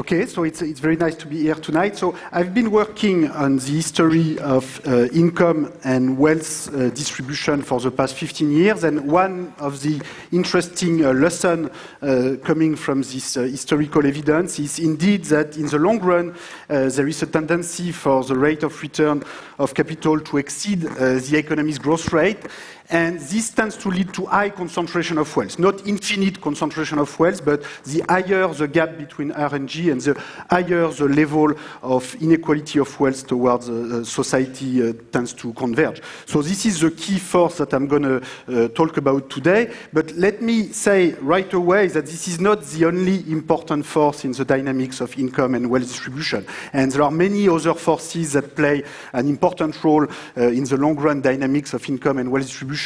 Okay, so it's, it's very nice to be here tonight. So I've been working on the history of uh, income and wealth uh, distribution for the past 15 years, and one of the interesting uh, lessons uh, coming from this uh, historical evidence is indeed that in the long run, uh, there is a tendency for the rate of return of capital to exceed the economy's growth rate. And this tends to lead to high concentration of wealth, not infinite concentration of wealth, but the higher the gap between R and G and the higher the level of inequality of wealth towards uh, society uh, tends to converge. So this is the key force that I'm going to uh, talk about today. But let me say right away that this is not the only important force in the dynamics of income and wealth distribution. And there are many other forces that play an important role uh, in the long run dynamics of income and wealth distribution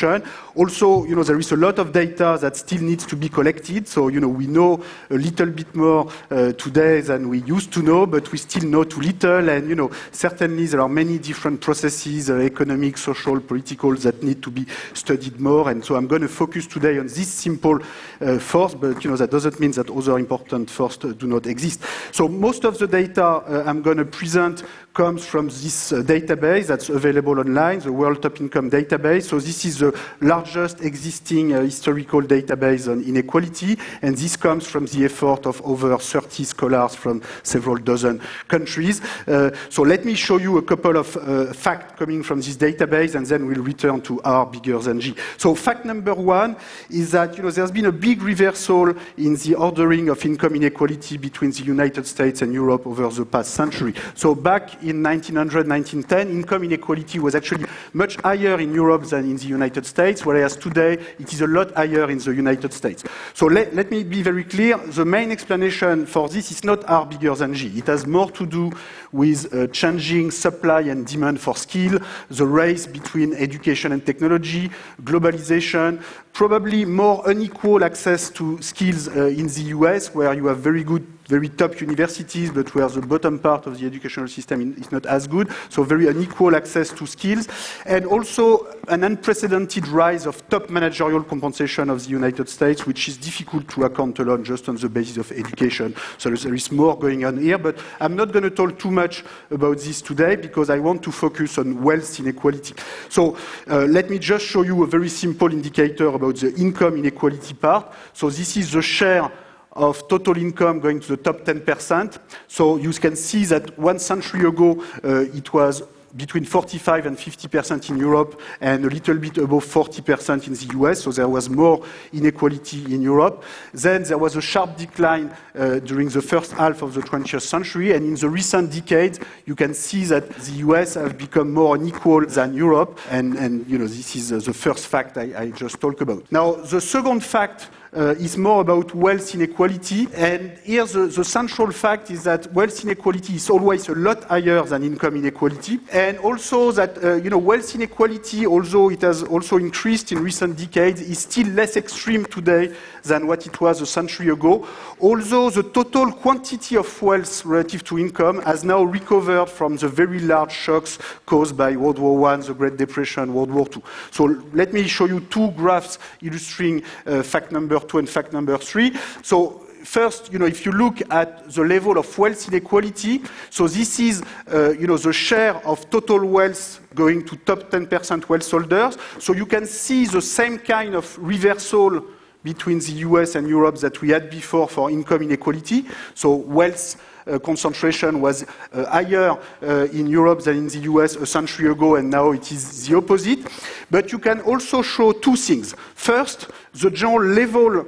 also, you know, there is a lot of data that still needs to be collected. So, you know, we know a little bit more uh, today than we used to know, but we still know too little. And, you know, certainly there are many different processes, uh, economic, social, political, that need to be studied more. And so I'm going to focus today on this simple uh, force, but, you know, that doesn't mean that other important forces do not exist. So most of the data uh, I'm going to present comes from this uh, database that's available online, the World Top Income Database. So this is the largest existing uh, historical database on inequality, and this comes from the effort of over 30 scholars from several dozen countries. Uh, so let me show you a couple of uh, facts coming from this database, and then we'll return to R bigger than G. So fact number one is that you know there's been a big reversal in the ordering of income inequality between the United States and Europe over the past century. So back in 1900, 1910, income inequality was actually much higher in Europe than in the United States, whereas today it is a lot higher in the United States. So let, let me be very clear. The main explanation for this is not R bigger than G. It has more to do with uh, changing supply and demand for skill, the race between education and technology, globalization, probably more unequal access to skills uh, in the US, where you have very good very top universities, but where the bottom part of the educational system is not as good, so very unequal access to skills, and also an unprecedented rise of top managerial compensation of the United States, which is difficult to account alone just on the basis of education. So there is more going on here, but I'm not going to talk too much about this today because I want to focus on wealth inequality. So uh, let me just show you a very simple indicator about the income inequality part. So this is the share of total income going to the top 10%. So you can see that one century ago, uh, it was between 45 and 50% in Europe and a little bit above 40% in the US, so there was more inequality in Europe. Then there was a sharp decline uh, during the first half of the 20th century, and in the recent decades, you can see that the US have become more unequal than Europe, and, and you know, this is uh, the first fact I, I just talked about. Now, the second fact uh, is more about wealth inequality. And here the, the, central fact is that wealth inequality is always a lot higher than income inequality. And also that, uh, you know, wealth inequality, although it has also increased in recent decades, is still less extreme today than what it was a century ago. Although the total quantity of wealth relative to income has now recovered from the very large shocks caused by World War I, the Great Depression, World War II. So let me show you two graphs illustrating uh, fact number two and fact number three. So first, you know, if you look at the level of wealth inequality, so this is, uh, you know, the share of total wealth going to top 10% wealth holders. So you can see the same kind of reversal between the US and Europe that we had before for income inequality. So wealth concentration was uh, higher uh, in Europe than in the US a century ago, and now it is the opposite. But you can also show two things. First, the general level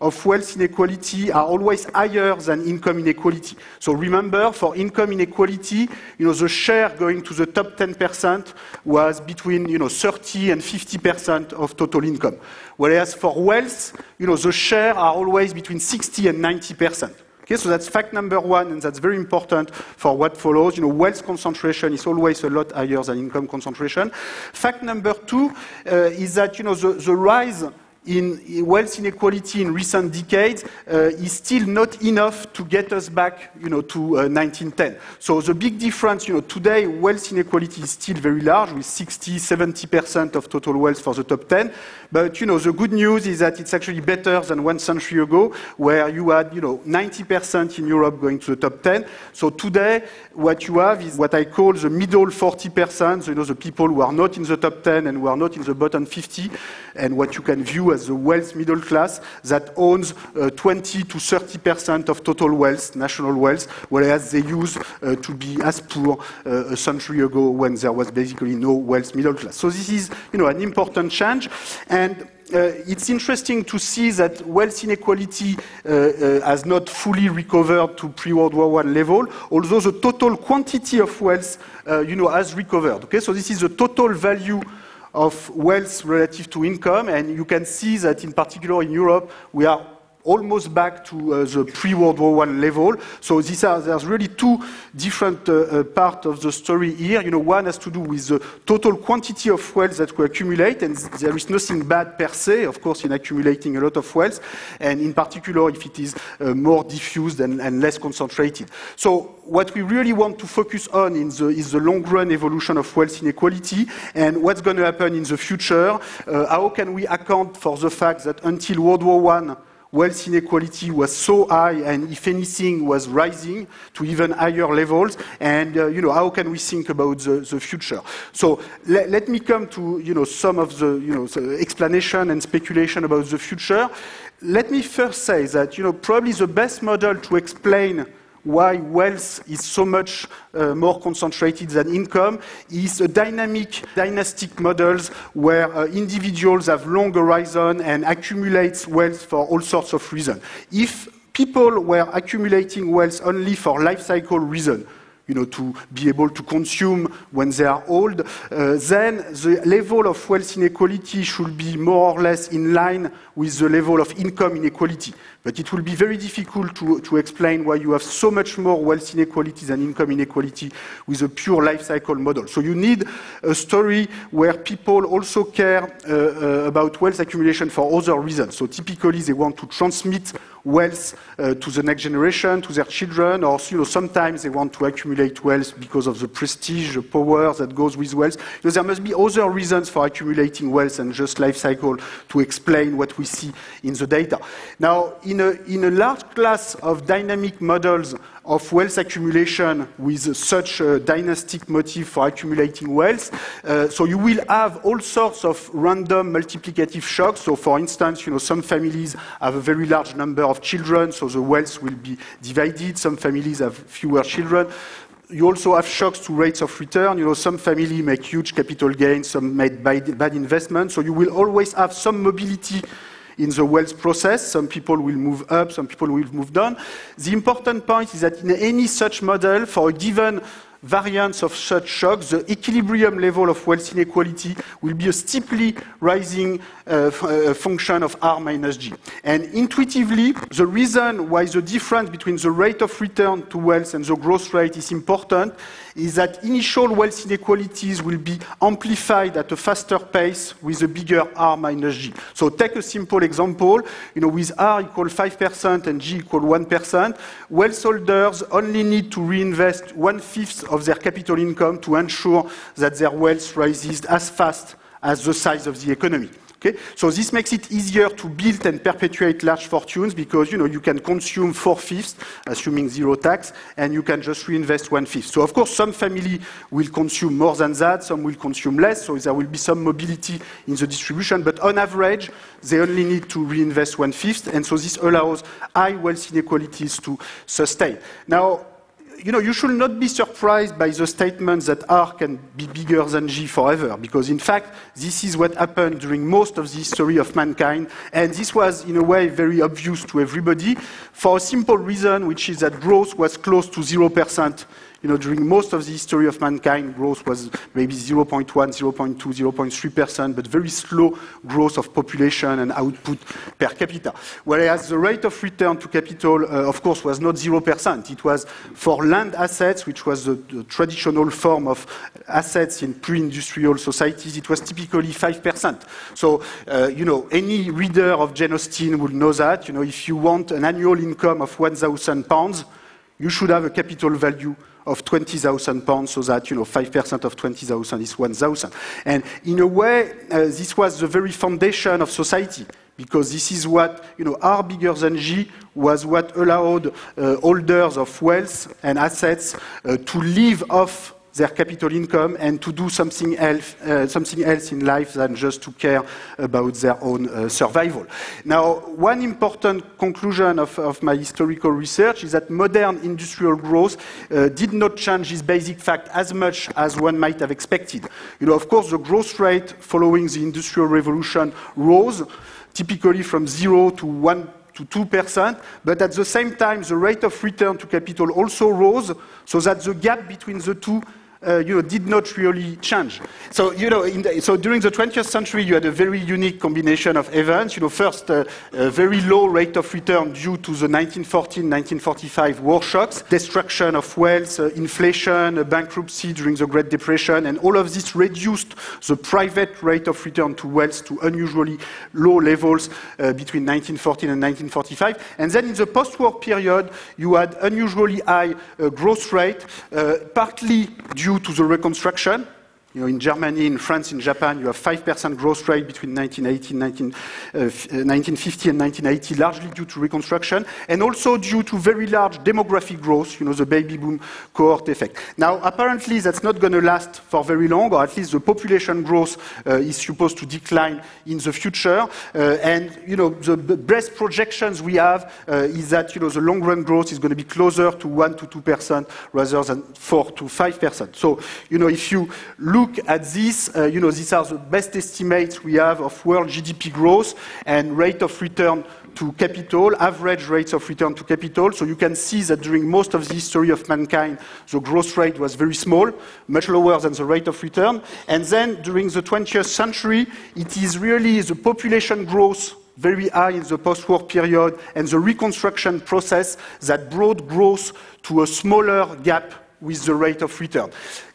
of wealth inequality are always higher than income inequality. So remember, for income inequality, you know, the share going to the top 10% was between, you know, 30 and 50% of total income. Whereas for wealth, you know, the share are always between 60 and 90%. Okay, so that's fact number one, and that's very important for what follows. You know, wealth concentration is always a lot higher than income concentration. Fact number two uh, is that, you know, the, the rise in wealth inequality in recent decades uh, is still not enough to get us back, you know, to uh, 1910. So the big difference, you know, today wealth inequality is still very large with 60, 70% of total wealth for the top 10. But, you know, the good news is that it's actually better than one century ago where you had, you know, 90% in Europe going to the top 10. So today, what you have is what I call the middle 40%, you know, the people who are not in the top 10 and who are not in the bottom 50, and what you can view as the wealth middle class that owns uh, 20 to 30% of total wealth, national wealth, whereas they used uh, to be as poor uh, a century ago when there was basically no wealth middle class. So this is, you know, an important change. And it's interesting to see that wealth inequality uh, uh, has not fully recovered to pre-World War I level, although the total quantity of wealth, uh, you know, has recovered. Okay, so this is the total value of wealth relative to income, and you can see that in particular in Europe, we are almost back to uh, the pre-World War I level. So these are, there's really two different uh, uh, parts of the story here. You know, one has to do with the total quantity of wealth that we accumulate, and there is nothing bad per se, of course, in accumulating a lot of wealth, and in particular if it is uh, more diffused and, and, less concentrated. So what we really want to focus on the, is the long-run evolution of wealth inequality and what's going to happen in the future. Uh, how can we account for the fact that until World War I, wealth inequality was so high and if anything was rising to even higher levels. And uh, you know how can we think about the, the future? So le let me come to you know some of the you know the explanation and speculation about the future. Let me first say that you know probably the best model to explain why wealth is so much uh, more concentrated than income is a dynamic dynastic models where uh, individuals have long horizon and accumulate wealth for all sorts of reasons. If people were accumulating wealth only for life cycle reasons, you know, to be able to consume when they are old, uh, then the level of wealth inequality should be more or less in line with the level of income inequality. But it will be very difficult to, to explain why you have so much more wealth inequality than income inequality with a pure life cycle model. So you need a story where people also care uh, uh, about wealth accumulation for other reasons. So typically they want to transmit wealth uh, to the next generation, to their children, or you know, sometimes they want to accumulate wealth because of the prestige, the power that goes with wealth. You know, there must be other reasons for accumulating wealth and just life cycle to explain what we see in the data. Now, in a, in a large class of dynamic models of wealth accumulation with such a dynastic motive for accumulating wealth. Uh, so you will have all sorts of random multiplicative shocks. So for instance, you know, some families have a very large number of children, so the wealth will be divided. Some families have fewer children you also have shocks to rates of return. You know, some family make huge capital gains, some made bad investments. So you will always have some mobility in the wealth process. Some people will move up, some people will move down. The important point is that in any such model, for a given variance of such shocks, the equilibrium level of wealth inequality will be a steeply rising uh, uh, function of R minus G. And intuitively, the reason why the difference between the rate of return to wealth and the growth rate is important is that initial wealth inequalities will be amplified at a faster pace with a bigger R minus G. So take a simple example, you know, with R equal 5% and G equal 1%, wealth holders only need to reinvest one-fifth of their capital income to ensure that their wealth rises as fast as the size of the economy. Okay? So this makes it easier to build and perpetuate large fortunes because you know you can consume four fifths, assuming zero tax, and you can just reinvest one fifth. So of course some family will consume more than that, some will consume less, so there will be some mobility in the distribution, but on average they only need to reinvest one fifth, and so this allows high wealth inequalities to sustain. Now you know, you should not be surprised by the statement that R can be bigger than G forever, because in fact, this is what happened during most of the history of mankind, and this was, in a way, very obvious to everybody, for a simple reason, which is that growth was close to 0% You know, during most of the history of mankind, growth was maybe 0.1, 0.2, 0.3%, but very slow growth of population and output per capita. Whereas the rate of return to capital, uh, of course, was not 0%. It was for land assets, which was the, the traditional form of assets in pre-industrial societies, it was typically 5%. So, uh, you know, any reader of Jane Austen will know that. You know, if you want an annual income of 1,000 pounds, you should have a capital value of 20,000 pounds so that, you know, 5% of 20,000 is 1,000. And in a way, uh, this was the very foundation of society because this is what, you know, R bigger than G was what allowed uh, holders of wealth and assets uh, to live off their capital income and to do something else, uh, something else in life than just to care about their own uh, survival. Now, one important conclusion of, of, my historical research is that modern industrial growth uh, did not change this basic fact as much as one might have expected. You know, of course, the growth rate following the Industrial Revolution rose, typically from zero to one to 2%, but at the same time, the rate of return to capital also rose, so that the gap between the two uh, you know, did not really change. So, you know, the, so during the 20th century, you had a very unique combination of events. You know, first, uh, a very low rate of return due to the 1914-1945 war shocks, destruction of wealth, uh, inflation, bankruptcy during the Great Depression, and all of this reduced the private rate of return to wealth to unusually low levels uh, between 1914 and 1945. And then in the post-war period, you had unusually high uh, growth rate, uh, partly due to the reconstruction. You know, in Germany, in France, in Japan, you have 5% growth rate between 1980 19, uh, 1950 and 1980, largely due to reconstruction, and also due to very large demographic growth, you know, the baby boom cohort effect. Now, apparently, that's not going to last for very long, or at least the population growth uh, is supposed to decline in the future. Uh, and, you know, the best projections we have uh, is that, you know, the long-run growth is going to be closer to 1 to 2% rather than 4 to 5%. So, you know, if you look look at this, uh, you know, these are the best estimates we have of world GDP growth and rate of return to capital, average rates of return to capital. So you can see that during most of the history of mankind, the growth rate was very small, much lower than the rate of return. And then during the 20th century, it is really the population growth very high in the post-war period and the reconstruction process that brought growth to a smaller gap with the rate of return.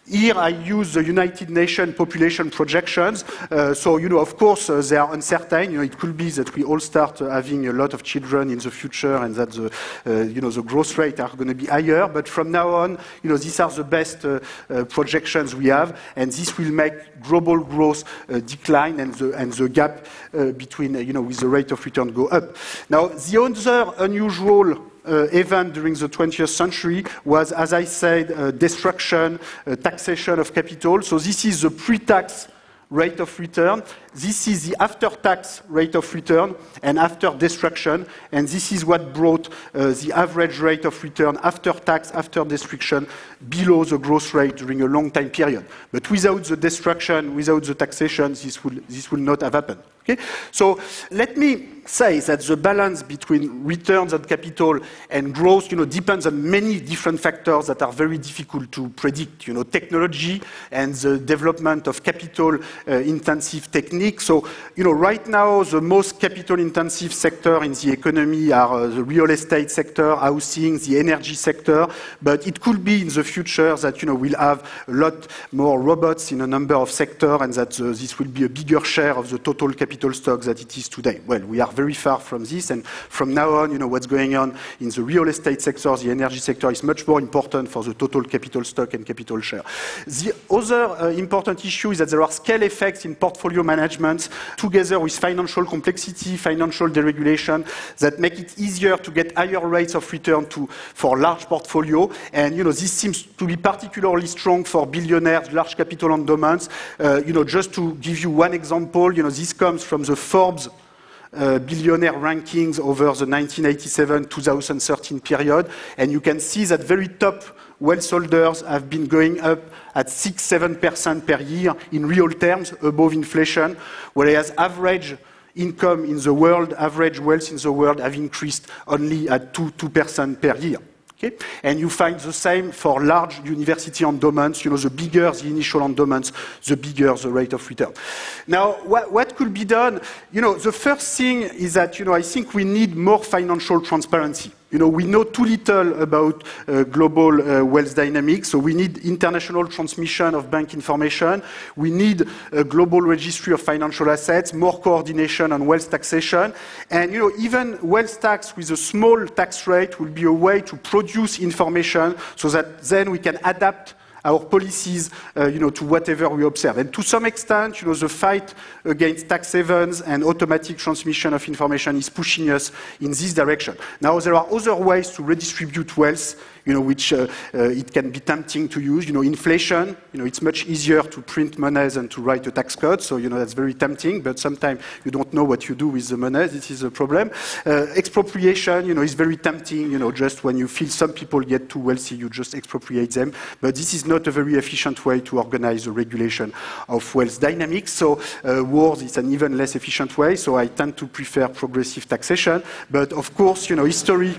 Here I use the United Nations population projections. Uh, so, you know, of course, uh, they are uncertain. You know, it could be that we all start uh, having a lot of children in the future and that the, uh, you know, the growth rate are going to be higher. But from now on, you know, these are the best uh, uh, projections we have. And this will make global growth decline and the, and the gap between, you know, with the rate of return go up. Now, the other unusual event during the 20th century was, as I said, uh, destruction, uh, taxation of capital. So this is the pre-tax rate of return. This is the after-tax rate of return and after destruction, and this is what brought uh, the average rate of return after tax, after destruction, below the growth rate during a long time period. But without the destruction, without the taxation, this will, this will not have happened. Okay? So let me say that the balance between returns on capital and growth you know, depends on many different factors that are very difficult to predict. You know, technology and the development of capital-intensive uh, techniques. So, you know, right now, the most capital-intensive sector in the economy are uh, the real estate sector, housing, the energy sector. But it could be in the future that, you know, we'll have a lot more robots in a number of sectors and that uh, this will be a bigger share of the total capital capital stock that it is today. Well, we are very far from this, and from now on, you know, what's going on in the real estate sector, the energy sector is much more important for the total capital stock and capital share. The other uh, important issue is that there are scale effects in portfolio management together with financial complexity, financial deregulation that make it easier to get higher rates of return to, for large portfolio. And, you know, this seems to be particularly strong for billionaires, large capital endowments. Uh, you know, just to give you one example, you know, this comes comes from the Forbes uh, billionaire rankings over the 1987-2013 period, and you can see that very top wealth holders have been going up at 6-7% per year in real terms above inflation, whereas average income in the world, average wealth in the world have increased only at 2, 2% per year. Okay? And you find the same for large university endowments. You know, the bigger the initial endowments, the bigger the rate of return. Now, what, what could be done? You know, the first thing is that, you know, I think we need more financial transparency. You know, we know too little about uh, global uh, wealth dynamics, so we need international transmission of bank information. We need a global registry of financial assets, more coordination on wealth taxation. And, you know, even wealth tax with a small tax rate will be a way to produce information so that then we can adapt our policies, uh, you know, to whatever we observe. And to some extent, you know, the fight against tax havens and automatic transmission of information is pushing us in this direction. Now, there are other ways to redistribute wealth you know, which uh, uh, it can be tempting to use. You know, inflation, you know, it's much easier to print money than to write a tax code, so, you know, that's very tempting, but sometimes you don't know what you do with the money, this is a problem. Uh, expropriation, you know, is very tempting, you know, just when you feel some people get too wealthy, you just expropriate them, but this is not a very efficient way to organize the regulation of wealth dynamics, so uh, wars is an even less efficient way, so I tend to prefer progressive taxation, but of course, you know, history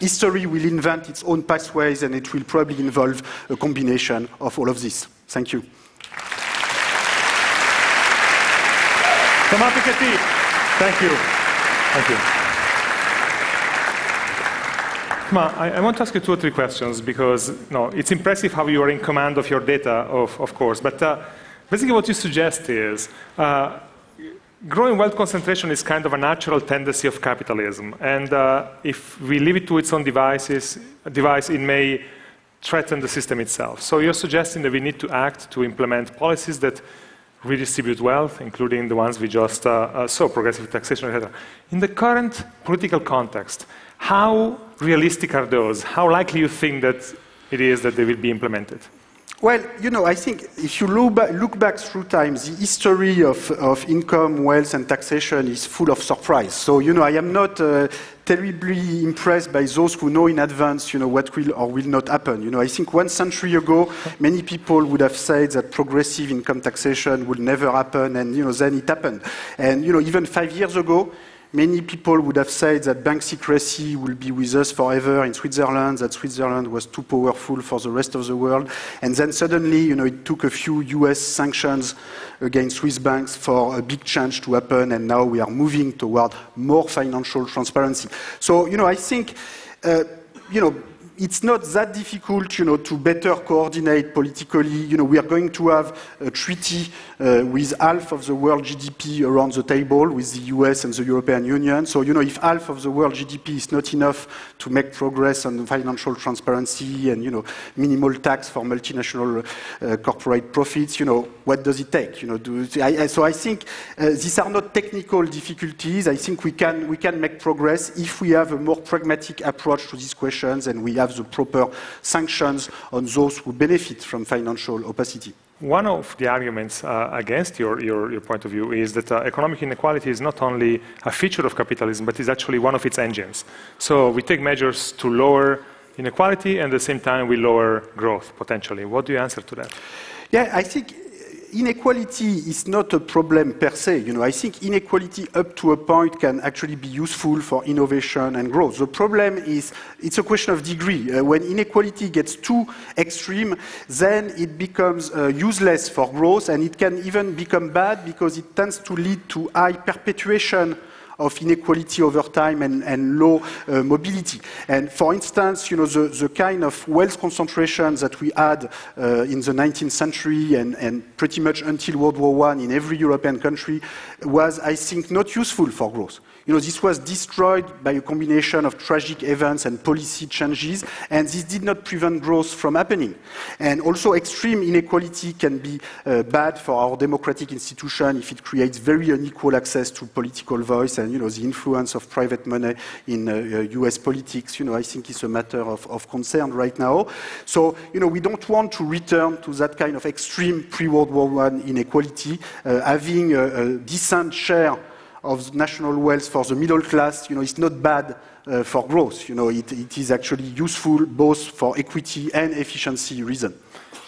history will invent its own pathways and it will probably involve a combination of all of this. Thank you. Thank you. Thank you. Ma, I, I, want to ask you two or three questions because no, it's impressive how you are in command of your data, of, of course. But uh, basically, what you suggest is uh, growing wealth concentration is kind of a natural tendency of capitalism. And uh, if we leave it to its own devices, device, it may threaten the system itself. So you're suggesting that we need to act to implement policies that redistribute wealth, including the ones we just uh, uh, saw, progressive taxation, etc. In the current political context, how realistic are those? How likely you think that it is that they will be implemented? Well, you know, I think if you look back, look back through time, the history of, of, income, wealth, and taxation is full of surprise. So, you know, I am not uh, terribly impressed by those who know in advance, you know, what will or will not happen. You know, I think one century ago, many people would have said that progressive income taxation would never happen, and, you know, then it happened. And, you know, even five years ago, Many people would have said that bank secrecy will be with us forever in Switzerland, that Switzerland was too powerful for the rest of the world. And then suddenly, you know, it took a few US sanctions against Swiss banks for a big change to happen, and now we are moving toward more financial transparency. So, you know, I think, uh, you know, it's not that difficult, you know, to better coordinate politically. You know, we are going to have a treaty uh, with half of the world GDP around the table with the US and the European Union. So, you know, if half of the world GDP is not enough to make progress on financial transparency and, you know, minimal tax for multinational uh, corporate profits, you know, what does it take? You know, do, I, so I think uh, these are not technical difficulties. I think we can, we can make progress if we have a more pragmatic approach to these questions and we have the proper sanctions on those who benefit from financial opacity. One of the arguments uh, against your, your, your, point of view is that uh, economic inequality is not only a feature of capitalism, but is actually one of its engines. So we take measures to lower inequality, and at the same time, we lower growth potentially. What do you answer to that? Yeah, I think inequality is not a problem per se. You know, I think inequality up to a point can actually be useful for innovation and growth. The problem is it's a question of degree. Uh, when inequality gets too extreme, then it becomes uh, useless for growth and it can even become bad because it tends to lead to high perpetuation of inequality over time and, and low uh, mobility. And for instance, you know, the, the, kind of wealth concentration that we had uh, in the 19th century and, and, pretty much until World War I in every European country was, I think, not useful for growth. You know, this was destroyed by a combination of tragic events and policy changes, and this did not prevent growth from happening. And also, extreme inequality can be uh, bad for our democratic institution if it creates very unequal access to political voice and, you know, the influence of private money in uh, US uh, politics, you know, I think is a matter of, of concern right now. So, you know, we don't want to return to that kind of extreme pre-World War I inequality, uh, having a, a decent share of national wealth for the middle class, you know, it's not bad uh, for growth. You know, it, it is actually useful both for equity and efficiency reason.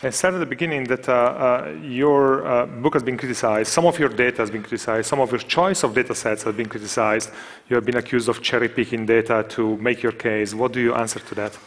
I said at the beginning that uh, uh, your uh, book has been criticized, some of your data has been criticized, some of your choice of data sets has been criticized. You have been accused of cherry picking data to make your case. What do you answer to that?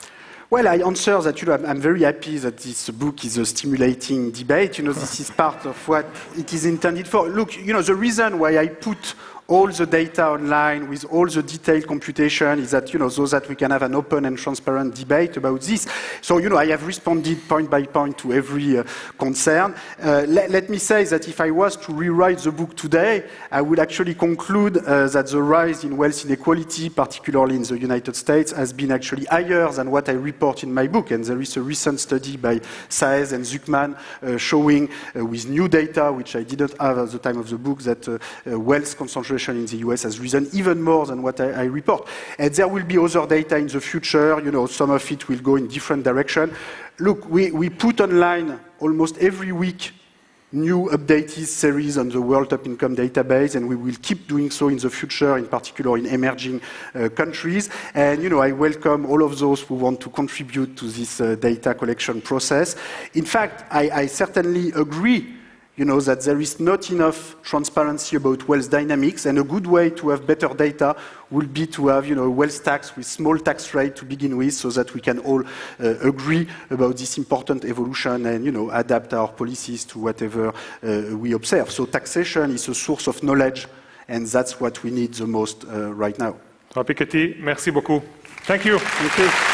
Well, I answer that you know, I'm, I'm very happy that this book is a stimulating debate. You know, this is part of what it is intended for. Look, you know, the reason why I put all the data online with all the detailed computation is that, you know, so that we can have an open and transparent debate about this. So, you know, I have responded point by point to every uh, concern. Uh, let, let, me say that if I was to rewrite the book today, I would actually conclude uh, that the rise in wealth inequality, particularly in the United States, has been actually higher than what I report in my book. And there is a recent study by Saez and Zucman uh, showing uh, with new data, which I didn't have at the time of the book, that uh, wealth concentration in the US has risen even more than what I, I, report. And there will be other data in the future. You know, some of it will go in different direction. Look, we, we put online almost every week new updated series on the World Top Income Database, and we will keep doing so in the future, in particular in emerging uh, countries. And, you know, I welcome all of those who want to contribute to this uh, data collection process. In fact, I, I certainly agree you know, that there is not enough transparency about wealth dynamics, and a good way to have better data would be to have, you know, wealth tax with small tax rate to begin with, so that we can all uh, agree about this important evolution and, you know, adapt our policies to whatever uh, we observe. So taxation is a source of knowledge, and that's what we need the most uh, right now. Piketty, merci beaucoup. Thank you. Thank you.